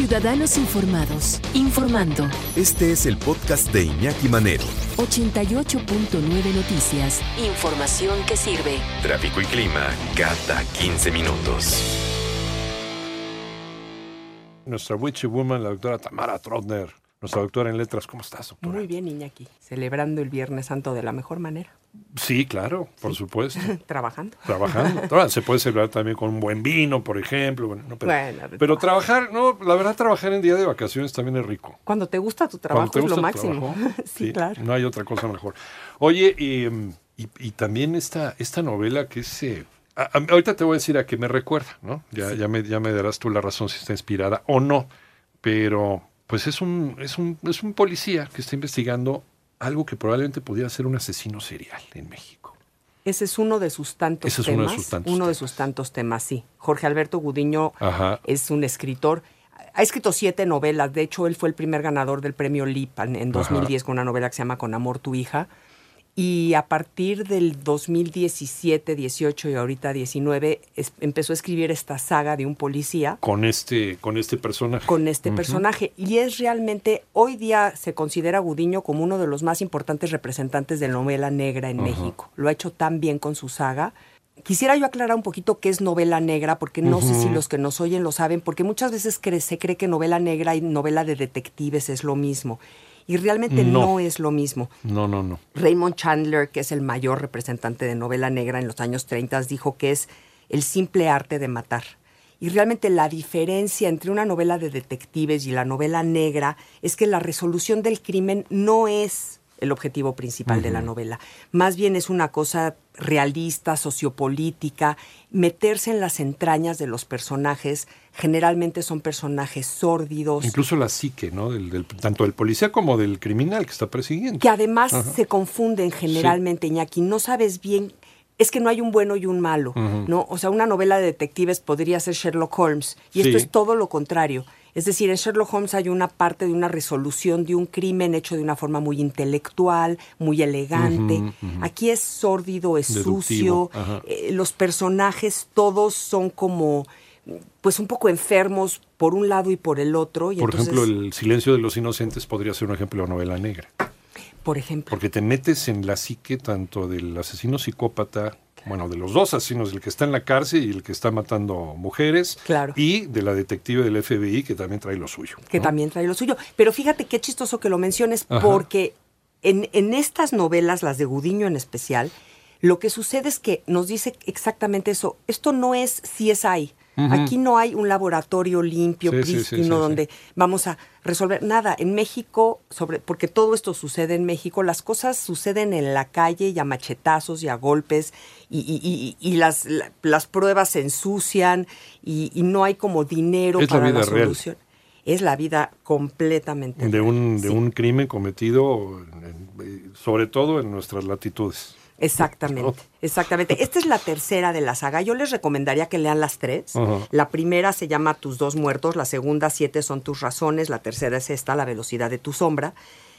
Ciudadanos Informados, informando. Este es el podcast de Iñaki Manero. 88.9 Noticias. Información que sirve. Tráfico y clima cada 15 minutos. Nuestra witchy woman, la doctora Tamara Trotner, nuestra doctora en letras. ¿Cómo estás, doctora? Muy bien, Iñaki. Celebrando el Viernes Santo de la mejor manera. Sí, claro, por supuesto. Trabajando. Trabajando. Ahora, se puede celebrar también con un buen vino, por ejemplo. Bueno, no, pero, Bueno, pero trabajar, no, la verdad, trabajar en día de vacaciones también es rico. Cuando te gusta tu trabajo es lo máximo. trabajo, sí, claro. No hay otra cosa mejor. Oye, y, y- y también esta, esta novela que es... eh, a- a- ahorita te voy a decir a qué me recuerda, ¿no? Ya, ya, me, ya me darás tú la razón si está inspirada o no. Pero, pues es un, es un, es un policía que está investigando algo que probablemente pudiera ser un asesino serial en México. Ese es uno de sus tantos Ese es uno de temas. sus tantos uno de temas. sus tantos temas, sí. Jorge Alberto Gudiño Ajá. es un escritor. Ha escrito siete novelas. De hecho, él fue el primer ganador del premio Lipan en 2010 con una novela que se llama Con amor tu hija. Y a partir del 2017, 18 y ahorita 19, es- empezó a escribir esta saga de un policía Con este, con este personaje. con este personaje. Y es realmente, hoy día se considera a Gudiño como uno de los más importantes representantes de novela negra en México. Lo ha hecho tan bien con su saga. Quisiera yo aclarar un poquito qué es novela negra, porque no sé si los que nos oyen lo saben, porque muchas veces se cree que novela negra y novela de detectives es lo mismo. Y realmente No. no es lo mismo. No, no, no. Raymond Chandler, que es el mayor representante de novela negra en los años 30, dijo que es el simple arte de matar. Y realmente la diferencia entre una novela de detectives y la novela negra es que la resolución del crimen no es el objetivo principal de la novela. Más bien es una cosa realista, sociopolítica, meterse en las entrañas de los personajes. Generalmente son personajes sórdidos, Incluso la psique, ¿no? Del, del- tanto del policía como del criminal que está persiguiendo. que además se confunden generalmente, Iñaki. No sabes bien, es que no hay un bueno y un malo, ¿no? O sea, una novela de detectives podría ser Sherlock Holmes, y esto Sí. es todo lo contrario. Es decir, en Sherlock Holmes hay una parte de una resolución de un crimen hecho de una forma muy intelectual, muy elegante. Aquí es sórdido, es Deductivo, sucio. eh, los personajes todos son como, pues un poco enfermos por un lado y por el otro. Y Por entonces, ejemplo, El silencio de los inocentes podría ser un ejemplo de novela negra. por ejemplo, Porque te metes en la psique tanto del asesino psicópata, bueno, de los dos asesinos, el que está en la cárcel y el que está matando mujeres, Claro. y de la detective del FBI que también trae lo suyo. que ¿no? también trae lo suyo. Pero fíjate qué chistoso que lo menciones, Ajá. porque en, en estas novelas, las de Gudiño en especial, lo que sucede es que nos dice exactamente eso. Esto no es CSI. Aquí no hay un laboratorio limpio, Sí, prístino, sí, sí. donde vamos a resolver nada. En México, sobre, porque todo esto sucede en México, las cosas suceden en la calle y a machetazos y a golpes, y, y- y- y las, la- las pruebas se ensucian y, no hay como dinero Es la para la, vida real. solución. Es la vida completamente De real, un, de un crimen cometido, en- sobre todo en nuestras latitudes. Exactamente, ¿no? exactamente. Esta es la tercera de la saga. Yo les recomendaría que lean las tres. La primera se llama Tus dos muertos, la segunda Siete son tus razones, la tercera es esta, La velocidad de tu sombra.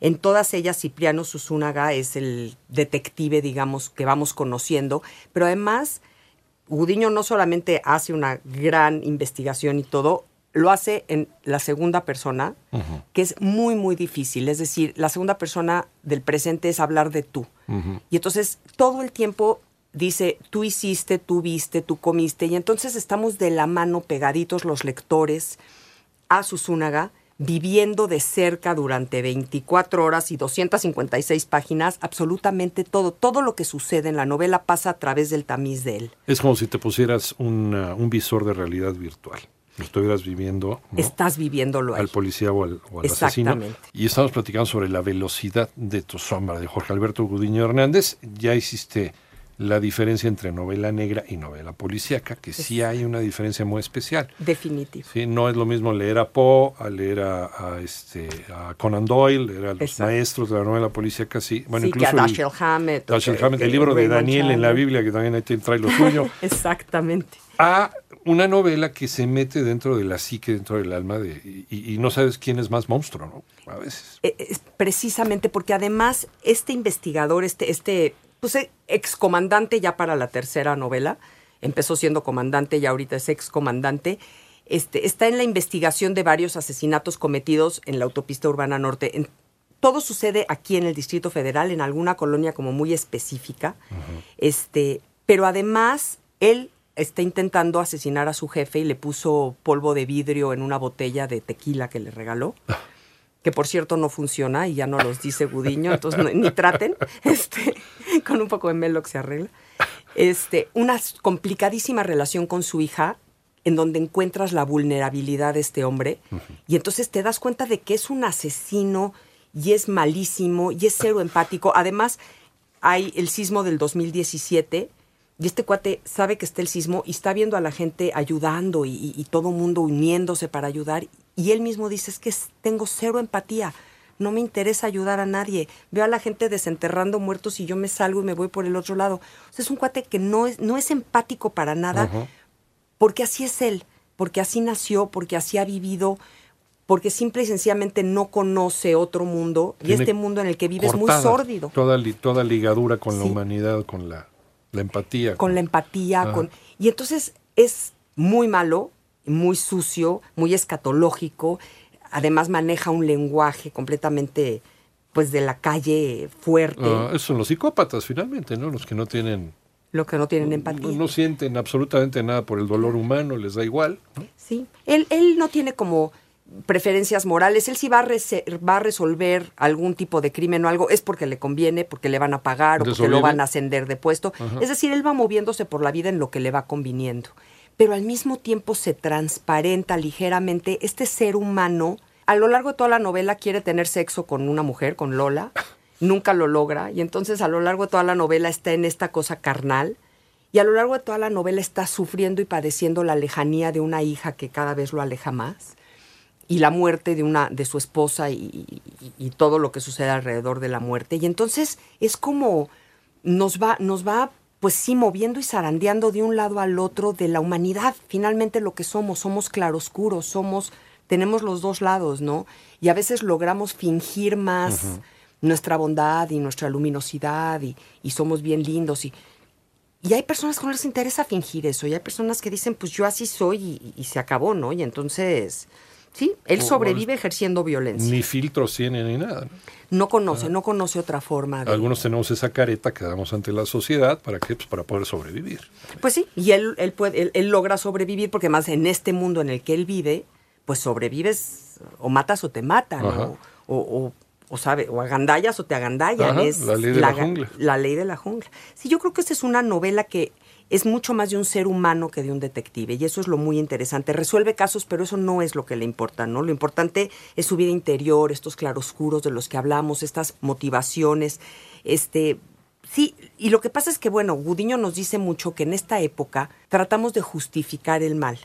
En todas ellas Cipriano Susunaga es el detective, digamos, que vamos conociendo, pero además Gudiño no solamente hace una gran investigación y todo, lo hace en la segunda persona, que es muy, muy difícil. Es decir, la segunda persona del presente es hablar de tú. Y entonces todo el tiempo dice, tú hiciste, tú viste, tú comiste. Y entonces estamos de la mano pegaditos los lectores a Susunaga, viviendo de cerca durante 24 horas y 256 páginas, absolutamente todo. Todo lo que sucede en la novela pasa a través del tamiz de él. Es como si te pusieras un visor de realidad virtual. Estuvieras viviendo ¿no? Estás viviéndolo ahí. al policía o al, o al asesino. Exactamente. Y estamos platicando sobre la velocidad de tu sombra de Jorge Alberto Gudiño Hernández. Ya hiciste la diferencia entre novela negra y novela policíaca, que sí hay una diferencia muy especial. Definitivo. Sí, no es lo mismo leer a Poe, a leer a, a, este, a Conan Doyle, leer a los Exacto. maestros de la novela policíaca, sí. Bueno, sí, que a incluso el- Dashiell Hammett. Dashiell que- Hammett, el libro de Daniel en la. Biblia, que también ahí trae lo suyo, Exactamente. a una novela que se mete dentro de la psique, dentro del alma, de, y, y no sabes quién es más monstruo, ¿no? A veces. Eh, es precisamente porque además este investigador, este, este pues, excomandante ya para la tercera novela, empezó siendo comandante y ahorita es excomandante, Este, está en la investigación de varios asesinatos cometidos en la autopista urbana norte. En- todo sucede aquí en el Distrito Federal, en alguna colonia como muy específica. Este, pero además, él está intentando asesinar a su jefe y le puso polvo de vidrio en una botella de tequila que le regaló. Que por cierto no funciona y ya no los dice Gudiño, entonces no- ni traten. Este, con un poco de Melox se arregla. Este, una complicadísima relación con su hija, en donde encuentras la vulnerabilidad de este hombre, y entonces te das cuenta de que es un asesino y es malísimo y es cero empático. Además, hay el sismo del 2017 y este cuate sabe que está el sismo y está viendo a la gente ayudando y, y- y todo mundo uniéndose para ayudar. Y él mismo dice, es que tengo cero empatía, no me interesa ayudar a nadie. Veo a la gente desenterrando muertos y yo me salgo y me voy por el otro lado. O sea, es un cuate que no es, no es empático para nada, porque así es él, porque así nació, porque así ha vivido, porque simple y sencillamente no conoce otro mundo y este mundo en el que vive es muy sórdido. Toda, li- toda ligadura con la humanidad, con la, la empatía. con la empatía, con y entonces es muy malo, muy sucio, muy escatológico. Además maneja un lenguaje completamente, pues, de la calle fuerte, esos son los psicópatas, finalmente, ¿no? Los que no tienen. lo que no tienen empatía. No, no sienten absolutamente nada por el dolor humano, les da igual. ¿no? Sí, él, él no tiene como preferencias morales, él sí va a, va a resolver algún tipo de crimen o algo, es porque le conviene, porque le van a pagar o ¿De porque lo van a ascender de puesto. Es decir, él va moviéndose por la vida en lo que le va conviniendo. Pero al mismo tiempo se transparenta ligeramente este ser humano. A lo largo de toda la novela quiere tener sexo con una mujer, con Lola, nunca lo logra, y entonces a lo largo de toda la novela está en esta cosa carnal. Y a lo largo de toda la novela está sufriendo y padeciendo la lejanía de una hija que cada vez lo aleja más y la muerte de una de su esposa y, y- y todo lo que sucede alrededor de la muerte. Y entonces es como nos va, nos va, pues sí, moviendo y zarandeando de un lado al otro de la humanidad. Finalmente lo que somos, somos claroscuros, somos, tenemos los dos lados, ¿no? Y a veces logramos fingir más nuestra bondad y nuestra luminosidad y, y somos bien lindos y y hay personas que no les interesa fingir eso, y hay personas que dicen, pues yo así soy y, y se acabó, ¿no? Y entonces, sí, él sobrevive ejerciendo violencia. Ni filtros tienen ni nada. ¿no? No conoce, no conoce otra forma de... Algunos tenemos esa careta que damos ante la sociedad para que pues, para poder sobrevivir. Pues sí, y él, él, puede, él, él logra sobrevivir porque más en este mundo en el que él vive, pues sobrevives o matas o te matan, o, o, o, o sabe, o agandallas o te agandallan. Ajá, es la ley de la jungla. La ley de la jungla. Sí, yo creo que esta es una novela que es mucho más de un ser humano que de un detective, y eso es lo muy interesante. Resuelve casos, pero eso no es lo que le importa, ¿no? Lo importante es su vida interior, estos claroscuros de los que hablamos, estas motivaciones, este, Sí, y lo que pasa es que, bueno, Gudiño nos dice mucho que en esta época tratamos de justificar el mal.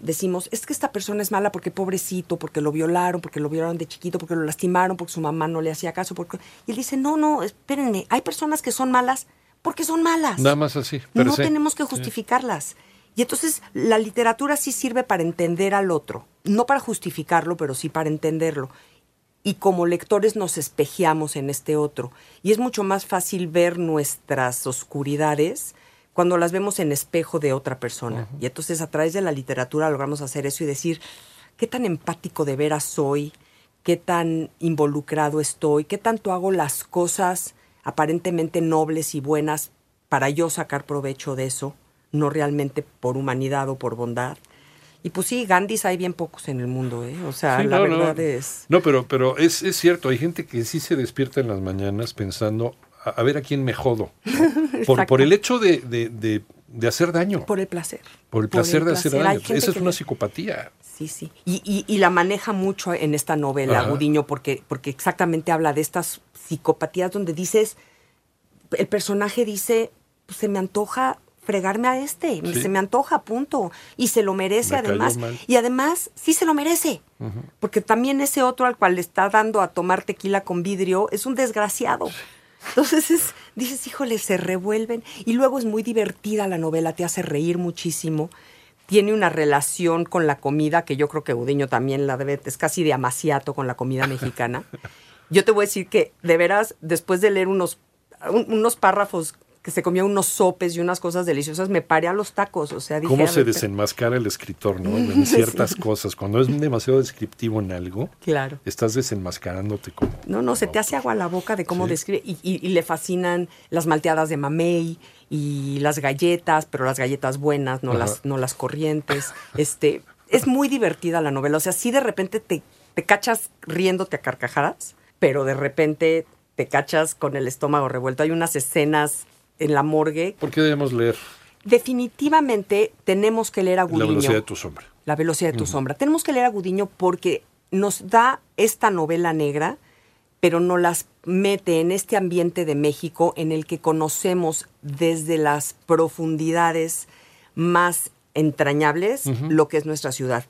Decimos, es que esta persona es mala porque pobrecito, porque lo violaron, porque lo violaron de chiquito, porque lo lastimaron, porque su mamá no le hacía caso. Porque... Y él dice, no, no, espérenme, hay personas que son malas porque son malas. Nada más así. No tenemos que justificarlas. Y entonces la literatura sí sirve para entender al otro, no para justificarlo, pero sí para entenderlo. Y como lectores nos espejeamos en este otro. Y es mucho más fácil ver nuestras oscuridades cuando las vemos en espejo de otra persona. Y entonces a través de la literatura logramos hacer eso y decir, ¿qué tan empático de veras soy? ¿Qué tan involucrado estoy? ¿Qué tanto hago las cosas aparentemente nobles y buenas para yo sacar provecho de eso? No realmente por humanidad o por bondad. Y pues sí, Gandhis hay bien pocos en el mundo, ¿eh? O sea, Sí, la no, no. verdad es... No, pero, pero es, es cierto, hay gente que sí se despierta en las mañanas pensando, a, a ver a quién me jodo. ¿no? Por, por el hecho de, de- de- de hacer daño. Por el placer. Por el placer de hacer placer. Daño. Esa es una le- psicopatía. Sí, sí. Y, y- y la maneja mucho en esta novela, Ajá. Gudiño, porque, porque exactamente habla de estas psicopatías donde dices, el personaje dice, "Pues, se me antoja fregarme a este, Sí. se me antoja, punto. Y se lo merece Me además. Y además, sí se lo merece. Porque también ese otro al cual le está dando a tomar tequila con vidrio es un desgraciado. Entonces es, dices, híjole, se revuelven. Y luego es muy divertida la novela, te hace reír muchísimo. Tiene una relación con la comida que yo creo que Udeño también la debe, es casi de amaciato con la comida mexicana. Yo te voy a decir que, de veras, después de leer unos, un- unos párrafos que se comía unos sopes y unas cosas deliciosas, me paré a los tacos. O sea, dije, ¿Cómo a se desenmascara el escritor, no? En ciertas cosas. Cuando es demasiado descriptivo en algo, Claro. estás desenmascarándote como. No, no, se te hace agua la boca de cómo Sí. describe. Y, y- y le fascinan las malteadas de mamey y las galletas, pero las galletas buenas, no, Ajá. las, no las corrientes. Este, es muy divertida la novela. O sea, sí de repente te, te cachas riéndote a carcajadas, pero de repente te cachas con el estómago revuelto. Hay unas escenas en la morgue. ¿Por qué debemos leer Definitivamente tenemos que leer a La Gudiño. velocidad de tu sombra? La velocidad de tu sombra. Tenemos que leer a Gudiño porque nos da esta novela negra, pero nos las mete en este ambiente de México en el que conocemos desde las profundidades más entrañables lo que es nuestra ciudad.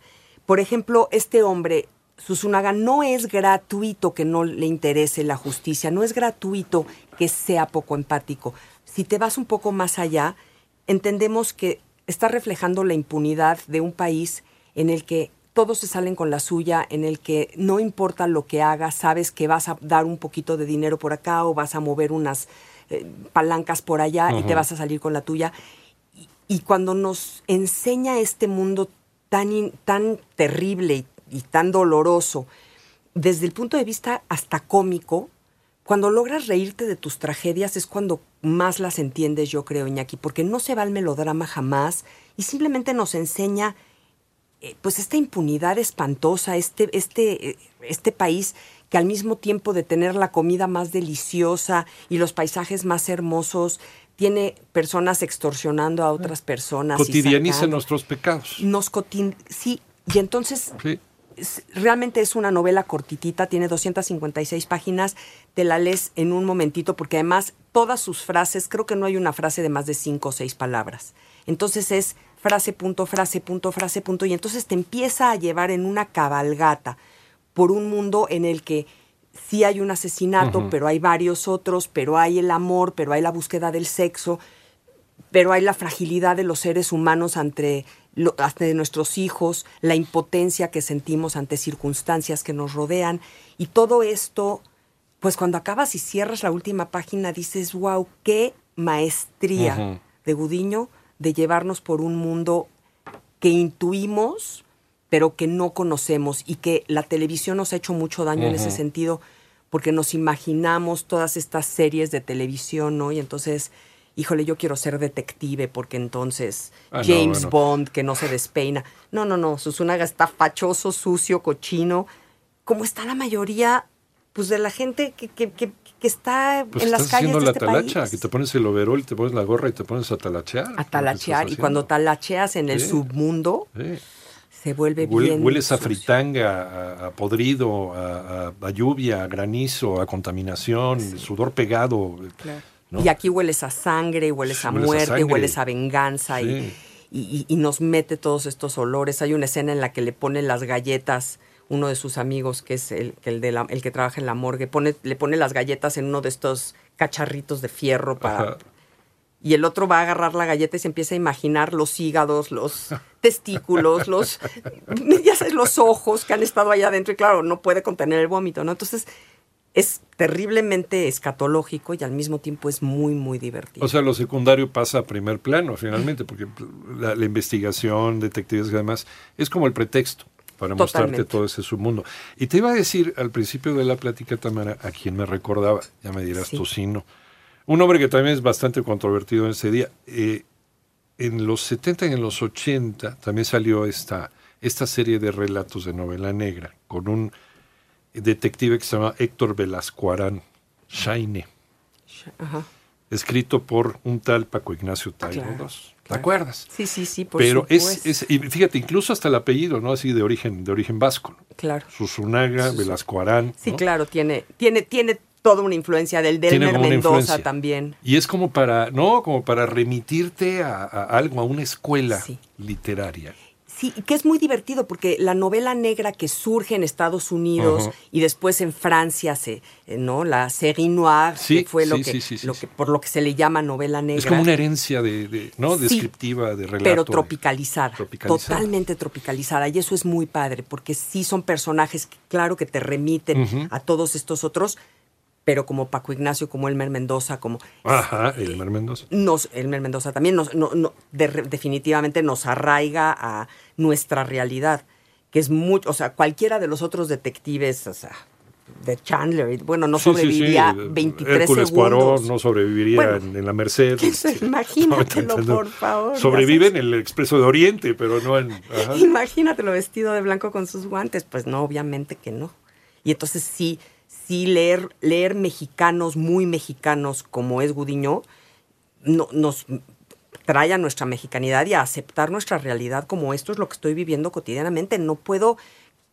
Por ejemplo, este hombre, Susunaga, no es gratuito que no le interese la justicia, no es gratuito que sea poco empático. Si te vas un poco más allá, entendemos que está reflejando la impunidad de un país en el que todos se salen con la suya, en el que no importa lo que hagas, sabes que vas a dar un poquito de dinero por acá o vas a mover unas eh, palancas por allá y te vas a salir con la tuya. Y, y cuando nos enseña este mundo tan, in- tan terrible y, y tan doloroso, desde el punto de vista hasta cómico, cuando logras reírte de tus tragedias es cuando más las entiendes, yo creo, Iñaki, porque no se va al melodrama jamás y simplemente nos enseña eh, pues esta impunidad espantosa, este, este, eh, este país que al mismo tiempo de tener la comida más deliciosa y los paisajes más hermosos, tiene personas extorsionando a otras personas. y Cotidianiza sacando- nuestros pecados. Nos cotin sí, y entonces Sí. Realmente es una novela cortitita, tiene 256 páginas, te la lees en un momentito porque además todas sus frases, creo que no hay una frase de más de cinco o seis palabras. Entonces es frase, punto, frase, punto, frase, punto, y entonces te empieza a llevar en una cabalgata por un mundo en el que sí hay un asesinato, pero hay varios otros, pero hay el amor, pero hay la búsqueda del sexo, pero hay la fragilidad de los seres humanos ante, lo- ante nuestros hijos, la impotencia que sentimos ante circunstancias que nos rodean. Y todo esto, pues cuando acabas y cierras la última página, dices, wow, qué maestría de Gudiño de llevarnos por un mundo que intuimos, pero que no conocemos y que la televisión nos ha hecho mucho daño en ese sentido, porque nos imaginamos todas estas series de televisión, ¿no? Y entonces, híjole, yo quiero ser detective, porque entonces Ah, no, James bueno. Bond, que no se despeina. No, no, no, Susunaga está fachoso, sucio, cochino, como está la mayoría, pues, de la gente que, que, que, que está Pues en las estás calles haciendo de la este talacha, país. que te pones el overol, te pones la gorra y te pones a talachear. A talachear, y cuando talacheas en el submundo, Sí. se vuelve Huele- bien. hueles a fritanga, a, a podrido, a, a- a lluvia, a granizo, a contaminación, sudor pegado. Claro. ¿No? Y aquí hueles a sangre, hueles a Hueles a muerte, hueles a venganza y, Sí. y, y- y nos mete todos estos olores. Hay una escena en la que le pone las galletas, uno de sus amigos, que es el, que el, de la- el que trabaja en la morgue, pone, le pone las galletas en uno de estos cacharritos de fierro para... Ajá. Y el otro va a agarrar la galleta y se empieza a imaginar los hígados, los testículos, los, ya sabes, los ojos que han estado allá adentro. Y claro, no puede contener el vómito, ¿no? Entonces, es terriblemente escatológico y al mismo tiempo es muy, muy divertido. O sea, lo secundario pasa a primer plano finalmente, porque la, la investigación, detectives y demás, es como el pretexto para mostrarte todo ese submundo. Y te iba a decir al principio de la plática, Tamara, a quien me recordaba, ya me dirás Sí. un hombre que también es bastante controvertido en ese día. Eh, en los 70 y en los 80 también salió esta, esta serie de relatos de novela negra con un detective que se llama Héctor Velascuarán, Shaine Ajá. escrito por un tal Paco Ignacio Taibo Claro, II. ¿Te acuerdas? Sí, sí, sí, por Pero es, y fíjate, incluso hasta el apellido, ¿no? Así de origen, de origen vasco. ¿no? Claro. Susunaga, Velasco Arán. Sí, ¿no? claro, tiene, tiene, tiene toda una influencia del Delmer Mendoza también. Y es como para, no, como para remitirte a, a algo, a una escuela Sí. literaria. Sí, que es muy divertido porque la novela negra que surge en Estados Unidos y después en Francia, se, eh, ¿no? La série noire, Sí, que fue lo que, sí, lo por lo que se le llama novela negra. Es como una herencia de, de- ¿no? Descriptiva, de relato. pero de- tropicalizada, tropicalizada. totalmente tropicalizada y eso es muy padre porque sí son personajes que claro que te remiten a todos estos otros, pero como Paco Ignacio, como Elmer Mendoza, como... Ajá, Elmer Mendoza. Nos, Elmer Mendoza también nos, no, no, de- definitivamente nos arraiga a nuestra realidad, que es mucho, o sea, cualquiera de los otros detectives, o sea, de Chandler, bueno, no Sí, sí, sí, sobreviviría eh, 23 Hércules segundos. Poirot no sobreviviría Bueno, en, en la Merced. este, imagínatelo, no, por favor, Sobrevive en el Expreso de Oriente, pero no en... ajá. Imagínatelo vestido de blanco con sus guantes. Pues no, obviamente que no. Y entonces sí, sí leer, leer mexicanos muy mexicanos como es Gudiño, no, nos trae a nuestra mexicanidad y a aceptar nuestra realidad como esto es lo que estoy viviendo cotidianamente. No puedo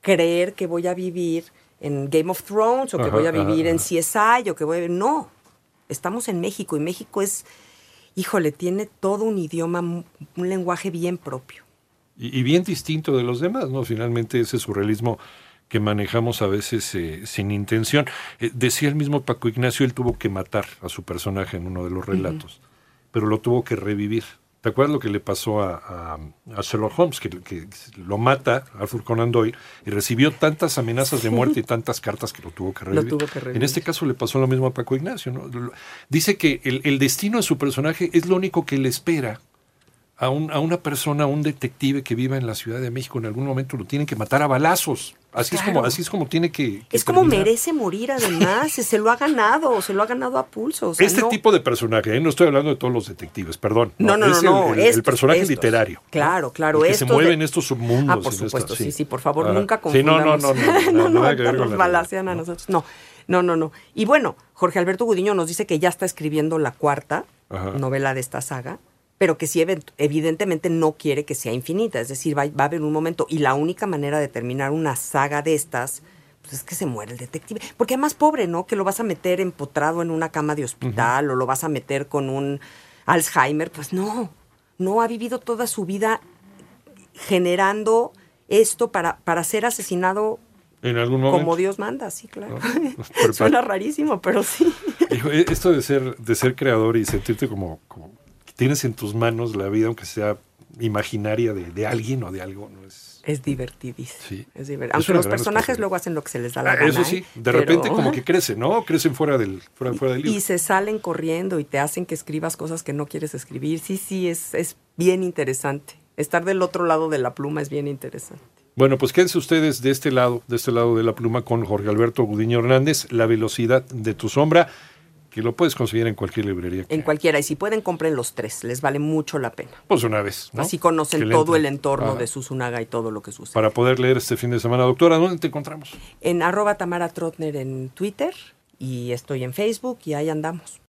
creer que voy a vivir en Game of Thrones o que Ajá, voy a ajá, vivir en. CSI o que voy a... No, estamos en México y México es, híjole, tiene todo un idioma, un lenguaje bien propio. Y, y bien distinto de los demás, ¿no? Finalmente ese surrealismo que manejamos a veces eh, sin intención. Eh, decía el mismo Paco Ignacio, él tuvo que matar a su personaje en uno de los relatos, pero lo tuvo que revivir. ¿Te acuerdas lo que le pasó a, a- a Sherlock Holmes? Que, que lo mata Arthur Conan Doyle y recibió tantas amenazas de muerte y tantas cartas que lo tuvo que revivir. tuvo que revivir. En este caso le pasó lo mismo a Paco Ignacio. ¿no? Dice que el, el destino de su personaje es lo único que le espera a, un- a una persona, a un detective que viva en la Ciudad de México, en algún momento lo tienen que matar a balazos. Así es como, así es como tiene que. que Es como terminar. merece morir además, se lo ha ganado, se lo ha ganado a pulso. o sea, Este no- tipo de personaje, ¿eh? no estoy hablando de todos los detectives, perdón. No, no, no, es no, el, el- el estos, personaje estos. literario. Claro, claro, El que se mueve de- en estos submundos. Ah, por supuesto, sí, sí, por favor, Ah, nunca Sí, no, no, confundamos. no, no, no, nada que ver ahorita con nos balacean a ¿no? nosotros. No, no, no, no. Y bueno, Jorge Alberto Gudiño nos dice que ya está escribiendo la cuarta Ajá. novela de esta saga, pero que sí evidentemente no quiere que sea infinita, es decir, va, va a haber un momento y la única manera de terminar una saga de estas pues es que se muere el detective, porque además pobre, ¿no? Que lo vas a meter empotrado en una cama de hospital o lo vas a meter con un Alzheimer, pues no. No ha vivido toda su vida generando esto para, para ser asesinado En algún momento. como Dios manda, sí, claro. Pero- Suena rarísimo, pero sí. E- esto de ser, de ser creador y sentirte como, tienes en tus manos la vida, aunque sea imaginaria de, de alguien o de algo, no es. Es divertidísimo. Sí. Es divert- Es Aunque los personajes luego hacen lo que se les da la Ah, gana. eso sí, ¿eh? de Pero- repente como que crecen, ¿no? Crecen fuera del, fuera, fuera del libro. Y se salen corriendo y te hacen que escribas cosas que no quieres escribir. Sí, sí, es, es bien interesante. Estar del otro lado de la pluma es bien interesante. Bueno, pues quédense ustedes de este lado, de este lado de la pluma con Jorge Alberto Gudiño Hernández, La velocidad de tu sombra, que lo puedes conseguir en cualquier librería. En cualquiera. Y si pueden, compren los tres. Les vale mucho la pena. Pues una vez. ¿no? Así conocen todo el entorno Ajá. de Susunaga y todo lo que sucede. Para poder leer este fin de semana. Doctora, ¿dónde te encontramos? En arroba Tamara Trotner en Twitter y estoy en Facebook y ahí andamos.